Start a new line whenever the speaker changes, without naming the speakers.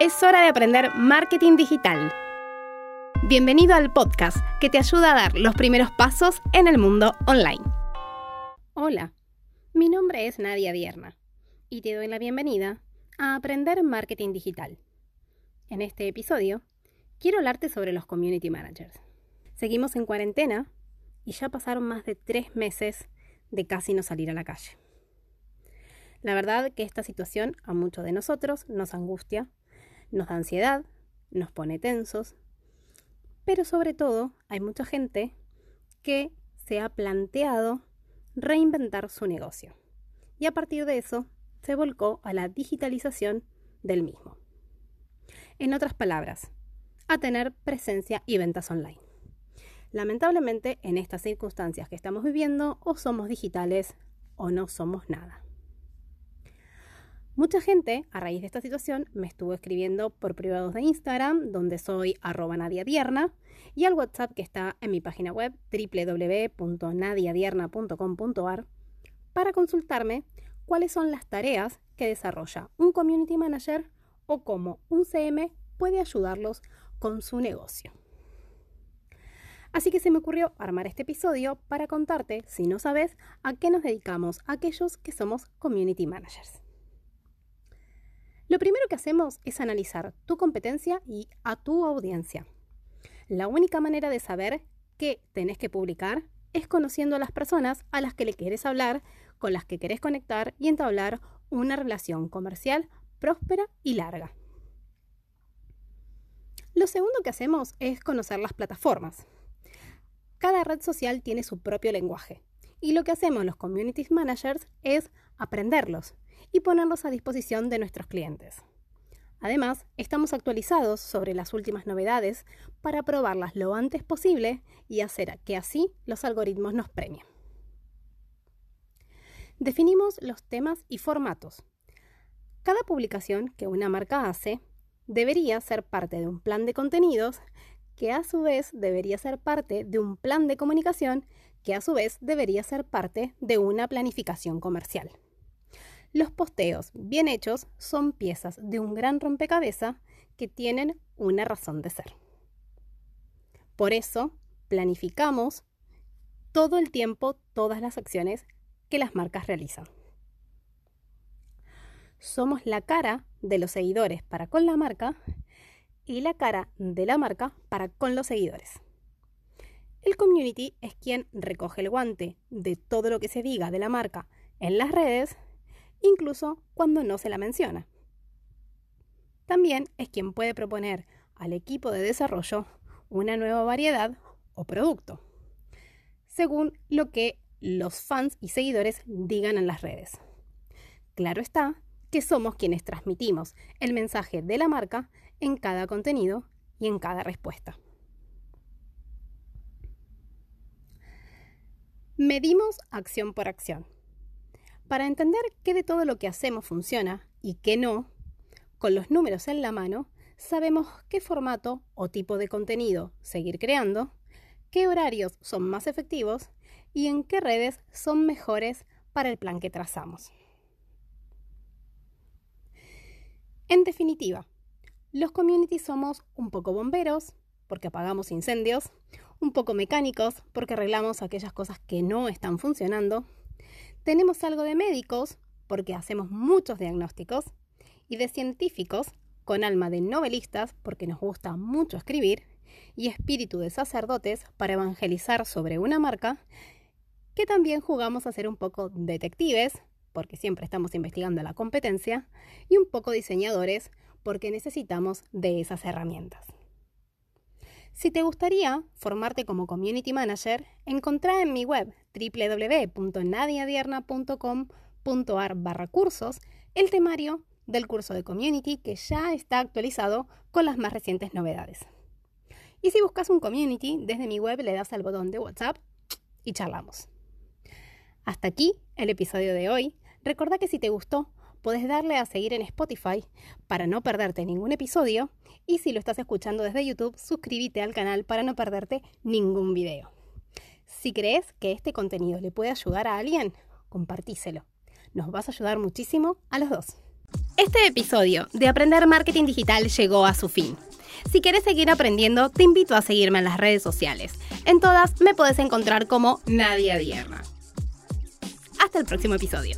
Es hora de aprender marketing digital. Bienvenido al podcast que te ayuda a dar los primeros pasos en el mundo online. Hola, mi nombre es Nadia Dierna y te doy la bienvenida a Aprender Marketing Digital. En este episodio, quiero hablarte sobre los community managers. Seguimos en cuarentena y ya pasaron más de tres meses de casi no salir a la calle. La verdad que esta situación a muchos de nosotros nos angustia nos da ansiedad, nos pone tensos, pero sobre todo hay mucha gente que se ha planteado reinventar su negocio y a partir de eso se volcó a la digitalización del mismo. En otras palabras, a tener presencia y ventas online. Lamentablemente, en estas circunstancias que estamos viviendo, o somos digitales o no somos nada. Mucha gente, a raíz de esta situación, me estuvo escribiendo por privados de Instagram, donde soy arroba nadiadierna, y al WhatsApp que está en mi página web www.nadiadierna.com.ar para consultarme cuáles son las tareas que desarrolla un Community Manager o cómo un CM puede ayudarlos con su negocio. Así que se me ocurrió armar este episodio para contarte, si no sabes, a qué nos dedicamos aquellos que somos Community Managers. Lo primero que hacemos es analizar tu competencia y a tu audiencia. La única manera de saber qué tenés que publicar es conociendo a las personas a las que le quieres hablar, con las que querés conectar y entablar una relación comercial próspera y larga. Lo segundo que hacemos es conocer las plataformas. Cada red social tiene su propio lenguaje y lo que hacemos los community managers es aprenderlos y ponerlos a disposición de nuestros clientes. Además, estamos actualizados sobre las últimas novedades para probarlas lo antes posible y hacer que así los algoritmos nos premien. Definimos los temas y formatos. Cada publicación que una marca hace debería ser parte de un plan de contenidos que a su vez debería ser parte de un plan de comunicación que a su vez debería ser parte de una planificación comercial. Los posteos bien hechos son piezas de un gran rompecabezas que tienen una razón de ser. Por eso, planificamos todo el tiempo todas las acciones que las marcas realizan. Somos la cara de los seguidores para con la marca y la cara de la marca para con los seguidores. El community es quien recoge el guante de todo lo que se diga de la marca en las redes incluso cuando no se la menciona. También es quien puede proponer al equipo de desarrollo una nueva variedad o producto, según lo que los fans y seguidores digan en las redes. Claro está que somos quienes transmitimos el mensaje de la marca en cada contenido y en cada respuesta. Medimos acción por acción. Para entender qué de todo lo que hacemos funciona y qué no, con los números en la mano, sabemos qué formato o tipo de contenido seguir creando, qué horarios son más efectivos y en qué redes son mejores para el plan que trazamos. En definitiva, los communities somos un poco bomberos, porque apagamos incendios, un poco mecánicos, porque arreglamos aquellas cosas que no están funcionando, tenemos algo de médicos, porque hacemos muchos diagnósticos, y de científicos, con alma de novelistas, porque nos gusta mucho escribir, y espíritu de sacerdotes para evangelizar sobre una marca, que también jugamos a ser un poco detectives, porque siempre estamos investigando la competencia, y un poco diseñadores, porque necesitamos de esas herramientas. Si te gustaría formarte como Community Manager, encontrá en mi web www.nadiadierna.com.ar barra cursos el temario del curso de Community que ya está actualizado con las más recientes novedades. Y si buscas un Community, desde mi web le das al botón de WhatsApp y charlamos. Hasta aquí el episodio de hoy. Recuerda que si te gustó, puedes darle a seguir en Spotify para no perderte ningún episodio y si lo estás escuchando desde YouTube, suscríbete al canal para no perderte ningún video. Si crees que este contenido le puede ayudar a alguien, compartíselo. Nos vas a ayudar muchísimo a los dos. Este episodio de Aprender Marketing Digital llegó a su fin. Si quieres seguir aprendiendo, te invito a seguirme en las redes sociales. En todas me puedes encontrar como Nadia Dierra. Hasta el próximo episodio.